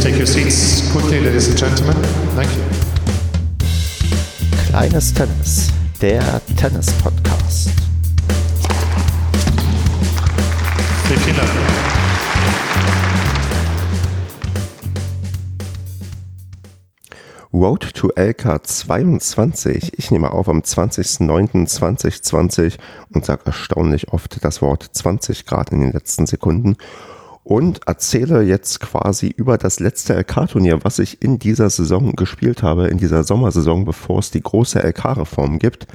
please take your seats quickly, ladies and gentlemen. Thank you. Kleines Tennis, der Tennis-Podcast. Vielen Dank. Road to LK 22. Ich nehme auf am 20.09.2020 und sage erstaunlich oft das Wort 20 Grad in den letzten Sekunden und erzähle jetzt quasi über das letzte LK-Turnier, was ich in dieser Saison gespielt habe, in dieser Sommersaison, bevor es die große LK-Reform gibt.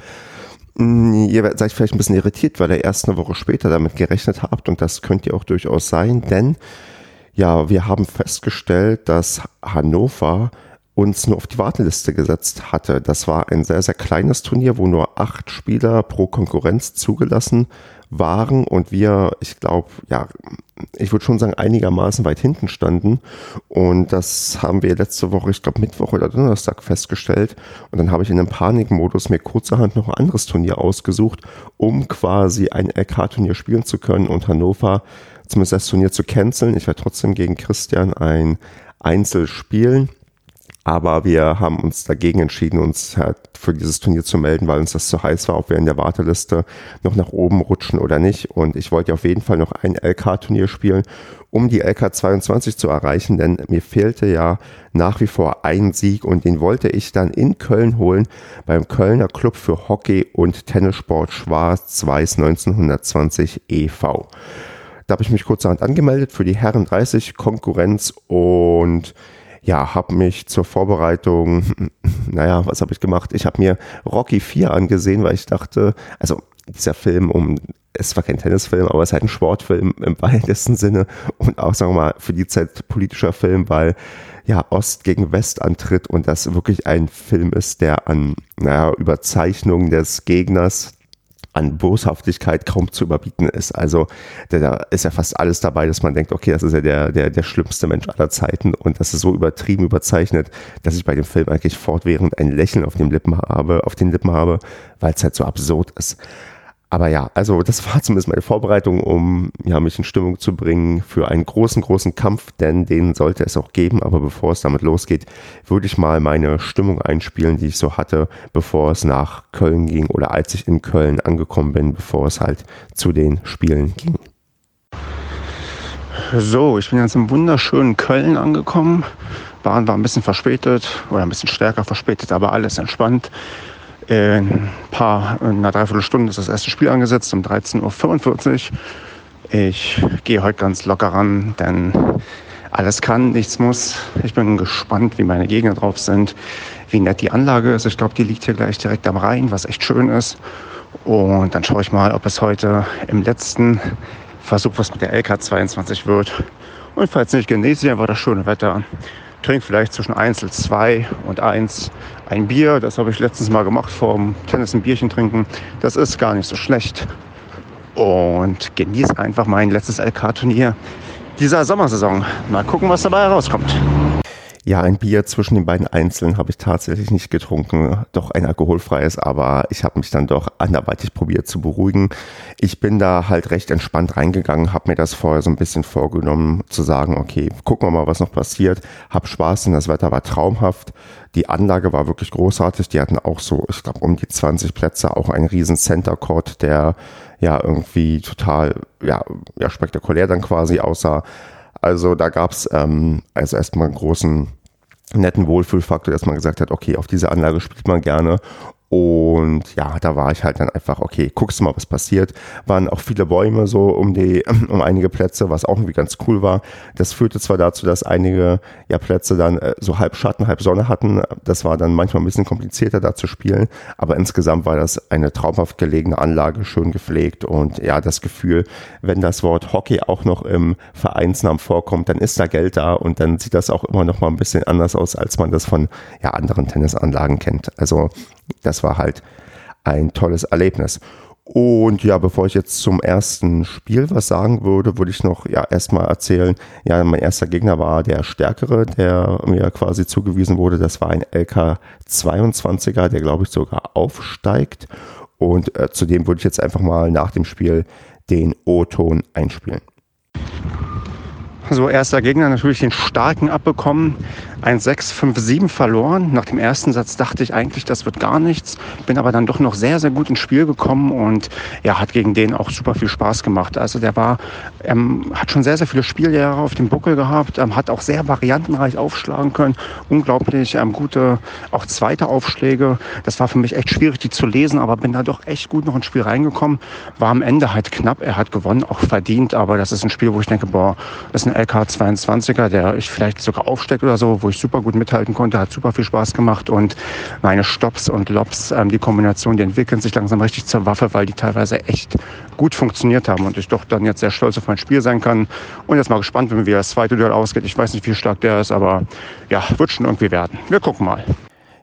Hm, ihr seid vielleicht ein bisschen irritiert, weil ihr erst eine Woche später damit gerechnet habt und das könnt ihr auch durchaus sein, denn ja, wir haben festgestellt, dass Hannover uns nur auf die Warteliste gesetzt hatte. Das war ein sehr, sehr kleines Turnier, wo nur acht Spieler pro Konkurrenz zugelassen waren und wir, ich glaube, ja, ich würde schon sagen, einigermaßen weit hinten standen. Und das haben wir letzte Woche, ich glaube Mittwoch oder Donnerstag festgestellt. Und dann habe ich in einem Panikmodus mir kurzerhand noch ein anderes Turnier ausgesucht, um quasi ein LK-Turnier spielen zu können und Hannover zumindest das Turnier zu canceln. Ich werde trotzdem gegen Christian ein Einzel spielen. Aber wir haben uns dagegen entschieden, uns halt für dieses Turnier zu melden, weil uns das zu heiß war, ob wir in der Warteliste noch nach oben rutschen oder nicht. Und ich wollte auf jeden Fall noch ein LK-Turnier spielen, um die LK 22 zu erreichen, denn mir fehlte ja nach wie vor ein Sieg und den wollte ich dann in Köln holen beim Kölner Club für Hockey und Tennissport Schwarz-Weiß 1920 e.V. Da habe ich mich kurzerhand angemeldet für die Herren 30 Konkurrenz und ja, habe mich zur Vorbereitung, naja, was habe ich gemacht? Ich habe mir Rocky 4 angesehen, weil ich dachte, also dieser Film um, es war kein Tennisfilm, aber es ist halt ein Sportfilm im weitesten Sinne und auch, sagen wir mal, für die Zeit politischer Film, weil ja, Ost gegen West antritt und das wirklich ein Film ist, der an, naja, Überzeichnung des Gegners an Boshaftigkeit kaum zu überbieten ist. Also da ist ja fast alles dabei, dass man denkt, okay, das ist ja der, der, der schlimmste Mensch aller Zeiten und das ist so übertrieben überzeichnet, dass ich bei dem Film eigentlich fortwährend ein Lächeln auf den Lippen habe, auf den Lippen habe, weil es halt so absurd ist. Aber ja, also das war zumindest meine Vorbereitung, um ja, mich in Stimmung zu bringen für einen großen, großen Kampf, denn den sollte es auch geben. Aber bevor es damit losgeht, würde ich mal meine Stimmung einspielen, die ich so hatte, bevor es nach Köln ging oder als ich in Köln angekommen bin, bevor es halt zu den Spielen ging. So, ich bin jetzt im wunderschönen Köln angekommen. Bahn war ein bisschen verspätet oder ein bisschen stärker verspätet, aber alles entspannt. In ein paar, in einer Dreiviertelstunde ist das erste Spiel angesetzt um 13.45 Uhr. Ich gehe heute ganz locker ran, denn alles kann, nichts muss. Ich bin gespannt, wie meine Gegner drauf sind, wie nett die Anlage ist. Ich glaube, die liegt hier gleich direkt am Rhein, was echt schön ist. Und dann schaue ich mal, ob es heute im letzten Versuch was mit der LK22 wird. Und falls nicht, genieße ich einfach das schöne Wetter trinke vielleicht zwischen Einzel 2 und 1 ein Bier. Das habe ich letztens mal gemacht vor dem Tennis ein Bierchen trinken. Das ist gar nicht so schlecht. Und genieße einfach mein letztes LK-Turnier dieser Sommersaison. Mal gucken, was dabei herauskommt. Ja, ein Bier zwischen den beiden Einzelnen habe ich tatsächlich nicht getrunken, doch ein alkoholfreies, aber ich habe mich dann doch anderweitig probiert zu beruhigen. Ich bin da halt recht entspannt reingegangen, habe mir das vorher so ein bisschen vorgenommen, zu sagen, okay, gucken wir mal, was noch passiert, hab Spaß, denn das Wetter war traumhaft. Die Anlage war wirklich großartig, die hatten auch so, ich glaube, um die 20 Plätze, auch einen riesen Center Court, der ja irgendwie total, ja, ja spektakulär dann quasi aussah. Also da gab es ähm, also erstmal einen großen netten Wohlfühlfaktor, dass man gesagt hat, okay, auf diese Anlage spielt man gerne und ja, da war ich halt dann einfach, okay, guckst du mal, was passiert. Waren auch viele Bäume so um die, um einige Plätze, was auch irgendwie ganz cool war. Das führte zwar dazu, dass einige ja Plätze dann äh, so halb Schatten, halb Sonne hatten. Das war dann manchmal ein bisschen komplizierter da zu spielen. Aber insgesamt war das eine traumhaft gelegene Anlage, schön gepflegt und ja, das Gefühl, wenn das Wort Hockey auch noch im Vereinsnamen vorkommt, dann ist da Geld da und dann sieht das auch immer noch mal ein bisschen anders aus, als man das von ja anderen Tennisanlagen kennt. Also das war halt ein tolles Erlebnis. Und ja, bevor ich jetzt zum ersten Spiel was sagen würde, würde ich noch ja erstmal erzählen, ja, mein erster Gegner war der stärkere, der mir quasi zugewiesen wurde. Das war ein LK 22er, der glaube ich sogar aufsteigt. Und äh, zudem würde ich jetzt einfach mal nach dem Spiel den O-Ton einspielen. So, erster Gegner natürlich den starken abbekommen. 1-6-5-7 verloren. Nach dem ersten Satz dachte ich eigentlich, das wird gar nichts. Bin aber dann doch noch sehr, sehr gut ins Spiel gekommen und ja, hat gegen den auch super viel Spaß gemacht. Also der war, ähm, hat schon sehr, sehr viele Spieljahre auf dem Buckel gehabt, ähm, hat auch sehr variantenreich aufschlagen können. Unglaublich ähm, gute, auch zweite Aufschläge. Das war für mich echt schwierig, die zu lesen, aber bin da doch echt gut noch ins Spiel reingekommen. War am Ende halt knapp. Er hat gewonnen, auch verdient, aber das ist ein Spiel, wo ich denke, boah, das ist ein LK22er, der ich vielleicht sogar aufsteckt oder so, wo ich super gut mithalten konnte, hat super viel Spaß gemacht und meine Stops und Lobs, ähm, die Kombination, die entwickeln sich langsam richtig zur Waffe, weil die teilweise echt gut funktioniert haben und ich doch dann jetzt sehr stolz auf mein Spiel sein kann und jetzt mal gespannt, wenn wir das zweite Duell ausgeht. Ich weiß nicht, wie stark der ist, aber ja, wird schon irgendwie werden. Wir gucken mal.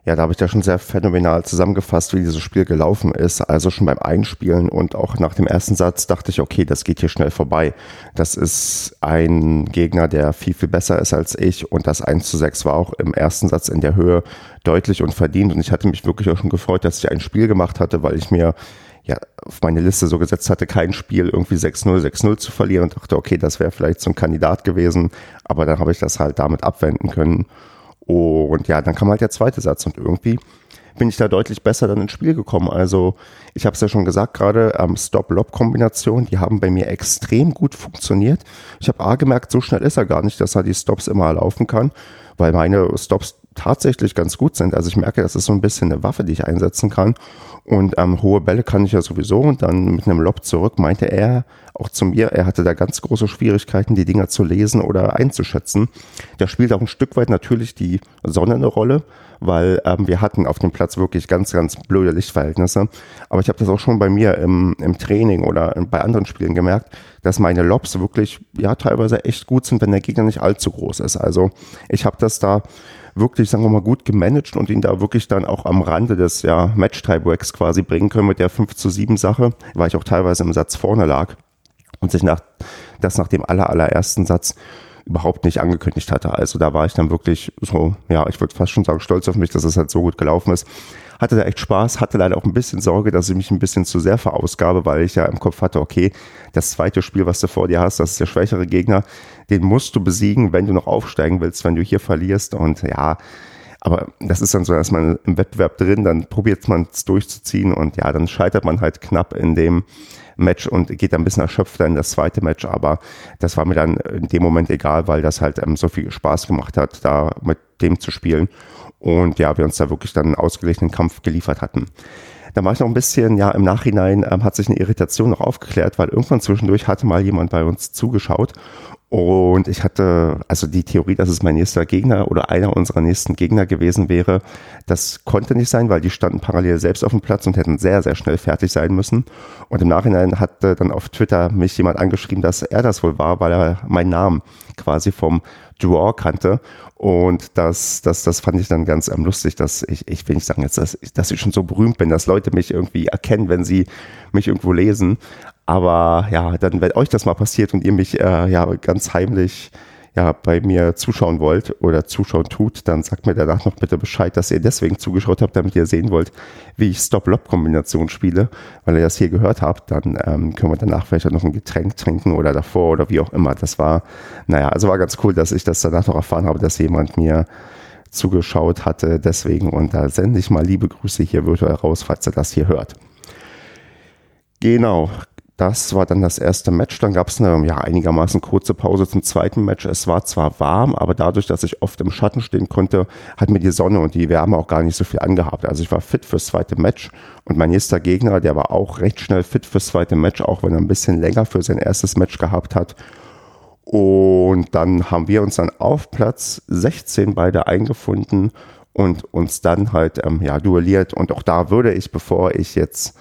Ja, da habe ich da schon sehr phänomenal zusammengefasst, wie dieses Spiel gelaufen ist. Also schon beim Einspielen und auch nach dem ersten Satz dachte ich, okay, das geht hier schnell vorbei. Das ist ein Gegner, der viel, viel besser ist als ich und das 1 zu 6 war auch im ersten Satz in der Höhe deutlich und verdient und ich hatte mich wirklich auch schon gefreut, dass ich ein Spiel gemacht hatte, weil ich mir ja, auf meine Liste so gesetzt hatte, kein Spiel irgendwie 6-0, 6-0 zu verlieren und dachte, okay, das wäre vielleicht so ein Kandidat gewesen, aber dann habe ich das halt damit abwenden können und ja, dann kam halt der zweite Satz und irgendwie bin ich da deutlich besser dann ins Spiel gekommen. Also ich habe es ja schon gesagt gerade, ähm, Stop-Lob-Kombination, die haben bei mir extrem gut funktioniert. Ich habe A gemerkt, so schnell ist er gar nicht, dass er die Stops immer laufen kann, weil meine Stops tatsächlich ganz gut sind. Also ich merke, das ist so ein bisschen eine Waffe, die ich einsetzen kann. Und ähm, hohe Bälle kann ich ja sowieso. Und dann mit einem Lob zurück meinte er auch zu mir, er hatte da ganz große Schwierigkeiten, die Dinger zu lesen oder einzuschätzen. Da spielt auch ein Stück weit natürlich die Sonne eine Rolle, weil ähm, wir hatten auf dem Platz wirklich ganz, ganz blöde Lichtverhältnisse. Aber ich habe das auch schon bei mir im, im Training oder bei anderen Spielen gemerkt, dass meine Lobs wirklich ja teilweise echt gut sind, wenn der Gegner nicht allzu groß ist. Also ich habe das da wirklich, sagen wir mal, gut gemanagt und ihn da wirklich dann auch am Rande des ja, Match-Tiebreaks quasi bringen können mit der 5 zu 7 Sache, weil ich auch teilweise im Satz vorne lag und sich nach, das nach dem aller, allerersten Satz überhaupt nicht angekündigt hatte. Also da war ich dann wirklich so, ja, ich würde fast schon sagen, stolz auf mich, dass es halt so gut gelaufen ist hatte da echt Spaß, hatte leider auch ein bisschen Sorge, dass ich mich ein bisschen zu sehr verausgabe, weil ich ja im Kopf hatte, okay, das zweite Spiel, was du vor dir hast, das ist der schwächere Gegner, den musst du besiegen, wenn du noch aufsteigen willst, wenn du hier verlierst und ja, aber das ist dann so, dass man im Wettbewerb drin, dann probiert man es durchzuziehen und ja, dann scheitert man halt knapp in dem Match und geht dann ein bisschen erschöpfter in das zweite Match, aber das war mir dann in dem Moment egal, weil das halt ähm, so viel Spaß gemacht hat, da mit dem zu spielen und ja, wir uns da wirklich dann einen ausgeglichenen Kampf geliefert hatten. Da war ich noch ein bisschen, ja, im Nachhinein ähm, hat sich eine Irritation noch aufgeklärt, weil irgendwann zwischendurch hatte mal jemand bei uns zugeschaut und ich hatte, also die Theorie, dass es mein nächster Gegner oder einer unserer nächsten Gegner gewesen wäre, das konnte nicht sein, weil die standen parallel selbst auf dem Platz und hätten sehr, sehr schnell fertig sein müssen. Und im Nachhinein hatte dann auf Twitter mich jemand angeschrieben, dass er das wohl war, weil er meinen Namen quasi vom Draw kannte. Und das, das, das fand ich dann ganz ähm, lustig, dass ich, ich will nicht sagen jetzt, dass, dass ich schon so berühmt bin, dass Leute mich irgendwie erkennen, wenn sie mich irgendwo lesen. Aber ja, dann, wenn euch das mal passiert und ihr mich äh, ja ganz heimlich ja, bei mir zuschauen wollt oder zuschauen tut, dann sagt mir danach noch bitte Bescheid, dass ihr deswegen zugeschaut habt, damit ihr sehen wollt, wie ich Stop-Lob-Kombination spiele. Weil ihr das hier gehört habt, dann ähm, können wir danach vielleicht noch ein Getränk trinken oder davor oder wie auch immer. Das war, naja, also war ganz cool, dass ich das danach noch erfahren habe, dass jemand mir zugeschaut hatte. Deswegen, und da sende ich mal liebe Grüße hier virtuell raus, falls ihr das hier hört. Genau, das war dann das erste Match. Dann gab es eine ja, einigermaßen kurze Pause zum zweiten Match. Es war zwar warm, aber dadurch, dass ich oft im Schatten stehen konnte, hat mir die Sonne und die Wärme auch gar nicht so viel angehabt. Also ich war fit fürs zweite Match und mein nächster Gegner, der war auch recht schnell fit fürs zweite Match, auch wenn er ein bisschen länger für sein erstes Match gehabt hat. Und dann haben wir uns dann auf Platz 16 beide eingefunden und uns dann halt ähm, ja, duelliert. Und auch da würde ich, bevor ich jetzt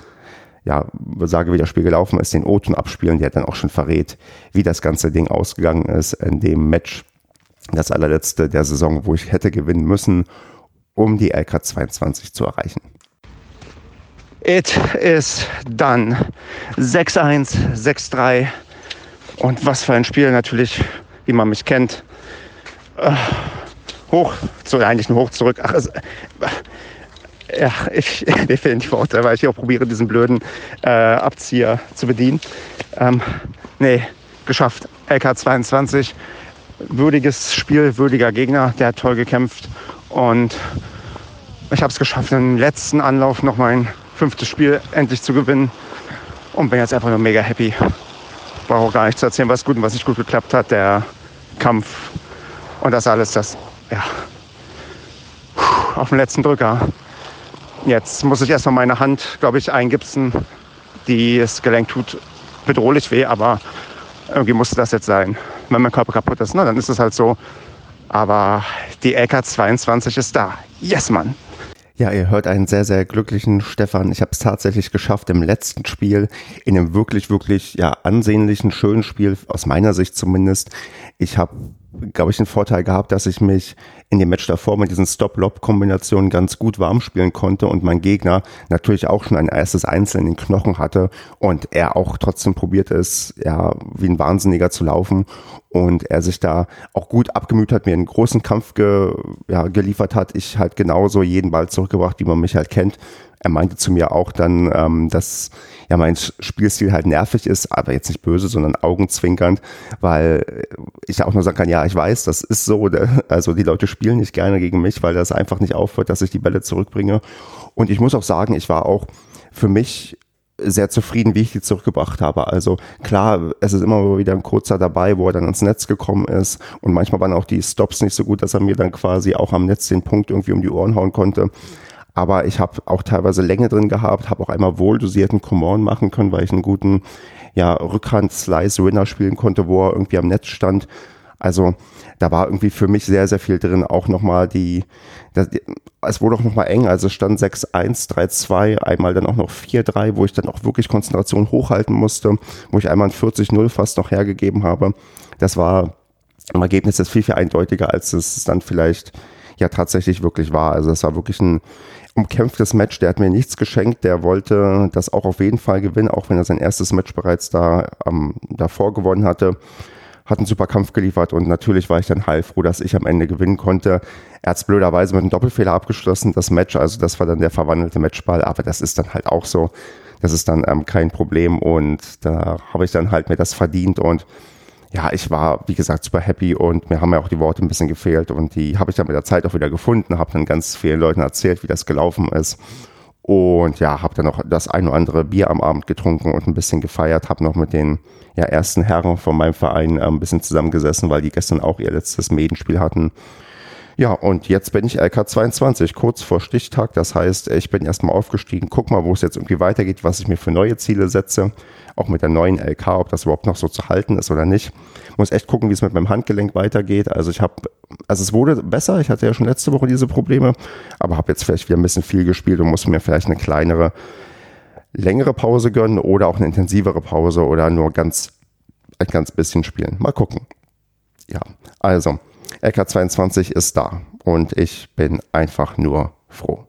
ja, sage, wie das Spiel gelaufen ist, den O-Ton abspielen, der dann auch schon verrät, wie das ganze Ding ausgegangen ist in dem Match, das allerletzte der Saison, wo ich hätte gewinnen müssen, um die LK 22 zu erreichen. It is done. 6-1, 6-3. Und was für ein Spiel natürlich, wie man mich kennt. Äh, hoch, zu, eigentlich nur hoch zurück. Ach, es, ja, ich, mir fehlen die Worte, weil ich auch probiere, diesen blöden äh, Abzieher zu bedienen. Ähm, nee, geschafft. LK22. würdiges Spiel, würdiger Gegner, der hat toll gekämpft und ich habe es geschafft, im letzten Anlauf noch mein fünftes Spiel endlich zu gewinnen und bin jetzt einfach nur mega happy. Brauche auch gar nicht zu erzählen, was gut und was nicht gut geklappt hat. Der Kampf und das alles, das, ja, auf dem letzten Drücker. Jetzt muss ich erstmal meine Hand, glaube ich, eingipsen. Die das Gelenk tut bedrohlich weh, aber irgendwie musste das jetzt sein. Wenn mein Körper kaputt ist, na, dann ist es halt so. Aber die LK22 ist da. Yes, Mann. Ja, ihr hört einen sehr, sehr glücklichen Stefan. Ich habe es tatsächlich geschafft, im letzten Spiel, in einem wirklich, wirklich ja, ansehnlichen, schönen Spiel, aus meiner Sicht zumindest. Ich habe glaube ich, den Vorteil gehabt, dass ich mich in dem Match davor mit diesen Stop-Lob-Kombinationen ganz gut warm spielen konnte und mein Gegner natürlich auch schon ein erstes Einzel in den Knochen hatte und er auch trotzdem probiert ist, ja, wie ein Wahnsinniger zu laufen und er sich da auch gut abgemüht hat, mir einen großen Kampf ge, ja, geliefert hat. Ich halt genauso jeden Ball zurückgebracht, wie man mich halt kennt er meinte zu mir auch dann, ähm, dass ja mein Spielstil halt nervig ist, aber jetzt nicht böse, sondern augenzwinkernd, weil ich auch nur sagen kann, ja, ich weiß, das ist so. Also die Leute spielen nicht gerne gegen mich, weil das einfach nicht aufhört, dass ich die Bälle zurückbringe. Und ich muss auch sagen, ich war auch für mich sehr zufrieden, wie ich die zurückgebracht habe. Also klar, es ist immer wieder ein kurzer dabei, wo er dann ans Netz gekommen ist und manchmal waren auch die Stops nicht so gut, dass er mir dann quasi auch am Netz den Punkt irgendwie um die Ohren hauen konnte. Aber ich habe auch teilweise Länge drin gehabt, habe auch einmal wohl dosierten machen können, weil ich einen guten ja, Rückhand-Slice-Winner spielen konnte, wo er irgendwie am Netz stand. Also da war irgendwie für mich sehr, sehr viel drin. Auch nochmal die, das, es wurde auch nochmal eng, also stand 6-1, 3-2, einmal dann auch noch 4-3, wo ich dann auch wirklich Konzentration hochhalten musste, wo ich einmal ein 40-0 fast noch hergegeben habe. Das war im Ergebnis jetzt viel, viel eindeutiger, als es dann vielleicht ja tatsächlich wirklich war. Also es war wirklich ein umkämpftes Match. Der hat mir nichts geschenkt. Der wollte das auch auf jeden Fall gewinnen, auch wenn er sein erstes Match bereits da ähm, davor gewonnen hatte. Hat einen super Kampf geliefert und natürlich war ich dann heilfroh, dass ich am Ende gewinnen konnte. Er hat blöderweise mit einem Doppelfehler abgeschlossen, das Match. Also das war dann der verwandelte Matchball, aber das ist dann halt auch so. Das ist dann ähm, kein Problem und da habe ich dann halt mir das verdient und ja, ich war, wie gesagt, super happy und mir haben ja auch die Worte ein bisschen gefehlt und die habe ich dann mit der Zeit auch wieder gefunden, habe dann ganz vielen Leuten erzählt, wie das gelaufen ist und ja, habe dann noch das ein oder andere Bier am Abend getrunken und ein bisschen gefeiert, habe noch mit den ja, ersten Herren von meinem Verein äh, ein bisschen zusammengesessen, weil die gestern auch ihr letztes Medenspiel hatten ja, und jetzt bin ich LK22, kurz vor Stichtag. Das heißt, ich bin erstmal aufgestiegen, guck mal, wo es jetzt irgendwie weitergeht, was ich mir für neue Ziele setze. Auch mit der neuen LK, ob das überhaupt noch so zu halten ist oder nicht. Muss echt gucken, wie es mit meinem Handgelenk weitergeht. Also ich habe, also es wurde besser. Ich hatte ja schon letzte Woche diese Probleme, aber habe jetzt vielleicht wieder ein bisschen viel gespielt und muss mir vielleicht eine kleinere, längere Pause gönnen oder auch eine intensivere Pause oder nur ganz, ein ganz bisschen spielen. Mal gucken. Ja, also LK22 ist da und ich bin einfach nur froh.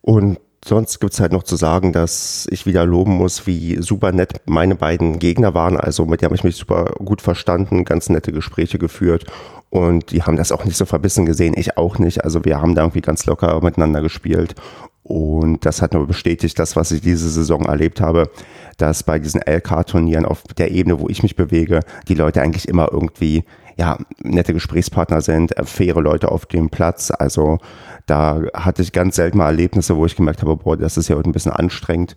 Und sonst gibt es halt noch zu sagen, dass ich wieder loben muss, wie super nett meine beiden Gegner waren. Also mit denen habe ich mich super gut verstanden, ganz nette Gespräche geführt und die haben das auch nicht so verbissen gesehen, ich auch nicht. Also wir haben da irgendwie ganz locker miteinander gespielt und das hat nur bestätigt, das, was ich diese Saison erlebt habe, dass bei diesen LK-Turnieren auf der Ebene, wo ich mich bewege, die Leute eigentlich immer irgendwie ja, nette Gesprächspartner sind, äh, faire Leute auf dem Platz. Also da hatte ich ganz selten mal Erlebnisse, wo ich gemerkt habe, boah, das ist ja heute ein bisschen anstrengend.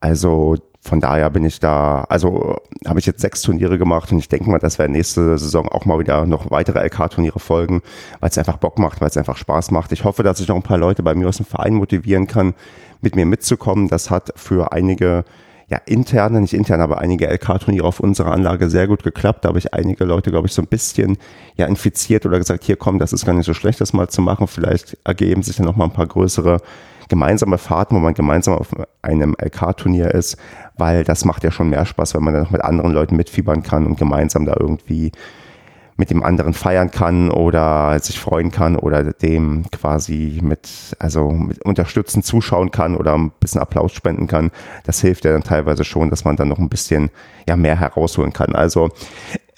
Also von daher bin ich da, also habe ich jetzt sechs Turniere gemacht und ich denke mal, dass wir nächste Saison auch mal wieder noch weitere LK-Turniere folgen, weil es einfach Bock macht, weil es einfach Spaß macht. Ich hoffe, dass ich noch ein paar Leute bei mir aus dem Verein motivieren kann, mit mir mitzukommen. Das hat für einige ja, interne, nicht intern, aber einige LK-Turniere auf unserer Anlage sehr gut geklappt. Da habe ich einige Leute, glaube ich, so ein bisschen ja infiziert oder gesagt, hier komm, das ist gar nicht so schlecht, das mal zu machen. Vielleicht ergeben sich dann noch mal ein paar größere gemeinsame Fahrten, wo man gemeinsam auf einem LK-Turnier ist, weil das macht ja schon mehr Spaß, wenn man dann noch mit anderen Leuten mitfiebern kann und gemeinsam da irgendwie mit dem anderen feiern kann oder sich freuen kann oder dem quasi mit, also mit unterstützen, zuschauen kann oder ein bisschen Applaus spenden kann. Das hilft ja dann teilweise schon, dass man dann noch ein bisschen ja, mehr herausholen kann. Also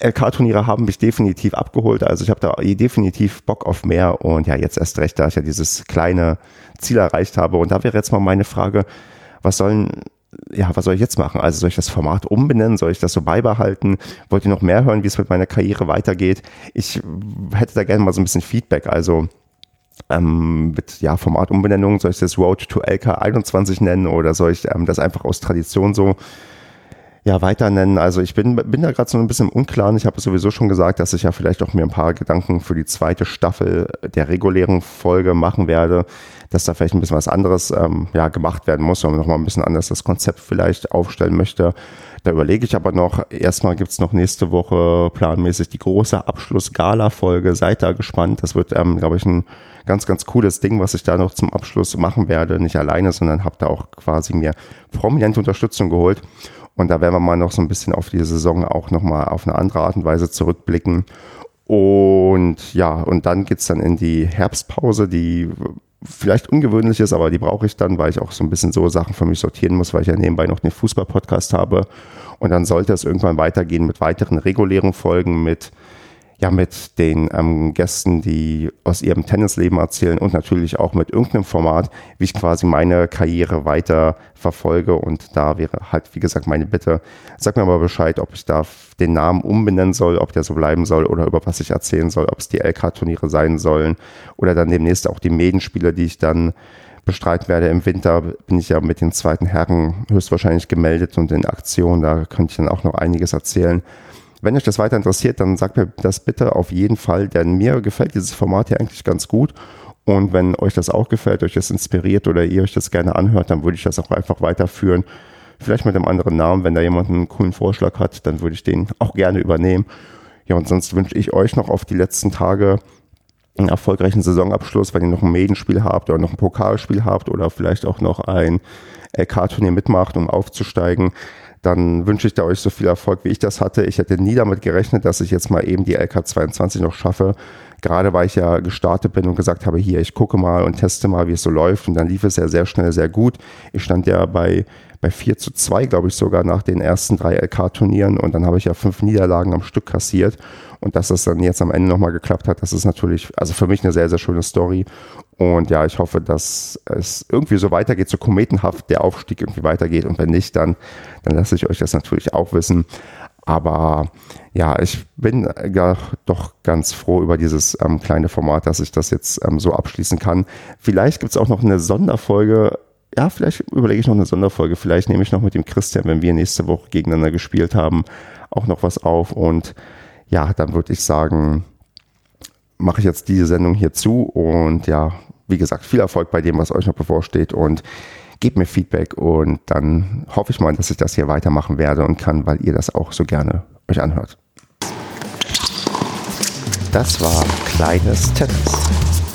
LK-Turniere haben mich definitiv abgeholt. Also ich habe da definitiv Bock auf mehr und ja, jetzt erst recht, da ich ja dieses kleine Ziel erreicht habe. Und da wäre jetzt mal meine Frage, was sollen ja, was soll ich jetzt machen? Also soll ich das Format umbenennen? Soll ich das so beibehalten? Wollt ihr noch mehr hören, wie es mit meiner Karriere weitergeht? Ich hätte da gerne mal so ein bisschen Feedback. Also ähm, mit ja, Formatumbenennung, soll ich das Road to LK21 nennen oder soll ich ähm, das einfach aus Tradition so ja, weiter nennen. Also ich bin, bin da gerade so ein bisschen unklar. Ich habe sowieso schon gesagt, dass ich ja vielleicht auch mir ein paar Gedanken für die zweite Staffel der regulären Folge machen werde, dass da vielleicht ein bisschen was anderes ähm, ja, gemacht werden muss, und nochmal ein bisschen anders das Konzept vielleicht aufstellen möchte. Da überlege ich aber noch, erstmal gibt's noch nächste Woche planmäßig die große Abschluss-Gala-Folge. Seid da gespannt. Das wird, ähm, glaube ich, ein ganz, ganz cooles Ding, was ich da noch zum Abschluss machen werde. Nicht alleine, sondern habe da auch quasi mir prominente Unterstützung geholt. Und da werden wir mal noch so ein bisschen auf die Saison auch nochmal auf eine andere Art und Weise zurückblicken. Und ja, und dann geht's dann in die Herbstpause, die vielleicht ungewöhnlich ist, aber die brauche ich dann, weil ich auch so ein bisschen so Sachen für mich sortieren muss, weil ich ja nebenbei noch den Fußball-Podcast habe. Und dann sollte es irgendwann weitergehen mit weiteren regulären Folgen, mit ja mit den ähm, Gästen, die aus ihrem Tennisleben erzählen und natürlich auch mit irgendeinem Format, wie ich quasi meine Karriere weiter verfolge. Und da wäre halt, wie gesagt, meine Bitte, sag mir mal Bescheid, ob ich da den Namen umbenennen soll, ob der so bleiben soll oder über was ich erzählen soll, ob es die LK-Turniere sein sollen oder dann demnächst auch die Medenspiele, die ich dann bestreiten werde. Im Winter bin ich ja mit den zweiten Herren höchstwahrscheinlich gemeldet und in Aktion. Da könnte ich dann auch noch einiges erzählen. Wenn euch das weiter interessiert, dann sagt mir das bitte auf jeden Fall, denn mir gefällt dieses Format hier eigentlich ganz gut. Und wenn euch das auch gefällt, euch das inspiriert oder ihr euch das gerne anhört, dann würde ich das auch einfach weiterführen. Vielleicht mit einem anderen Namen. Wenn da jemand einen coolen Vorschlag hat, dann würde ich den auch gerne übernehmen. Ja, und sonst wünsche ich euch noch auf die letzten Tage einen erfolgreichen Saisonabschluss, wenn ihr noch ein Medenspiel habt oder noch ein Pokalspiel habt oder vielleicht auch noch ein LK-Turnier mitmacht, um aufzusteigen dann wünsche ich da euch so viel Erfolg, wie ich das hatte. Ich hätte nie damit gerechnet, dass ich jetzt mal eben die LK22 noch schaffe. Gerade weil ich ja gestartet bin und gesagt habe, hier, ich gucke mal und teste mal, wie es so läuft. Und dann lief es ja sehr schnell, sehr gut. Ich stand ja bei, bei 4 zu 2, glaube ich, sogar nach den ersten drei LK-Turnieren. Und dann habe ich ja fünf Niederlagen am Stück kassiert. Und dass das dann jetzt am Ende nochmal geklappt hat, das ist natürlich, also für mich eine sehr, sehr schöne Story. Und ja, ich hoffe, dass es irgendwie so weitergeht, so kometenhaft der Aufstieg irgendwie weitergeht. Und wenn nicht, dann, dann lasse ich euch das natürlich auch wissen. Aber ja, ich bin ja doch ganz froh über dieses ähm, kleine Format, dass ich das jetzt ähm, so abschließen kann. Vielleicht gibt es auch noch eine Sonderfolge. Ja, vielleicht überlege ich noch eine Sonderfolge. Vielleicht nehme ich noch mit dem Christian, wenn wir nächste Woche gegeneinander gespielt haben, auch noch was auf. Und ja, dann würde ich sagen, mache ich jetzt diese Sendung hier zu und ja, wie gesagt, viel Erfolg bei dem, was euch noch bevorsteht und gebt mir Feedback und dann hoffe ich mal, dass ich das hier weitermachen werde und kann, weil ihr das auch so gerne euch anhört. Das war kleines Tennis.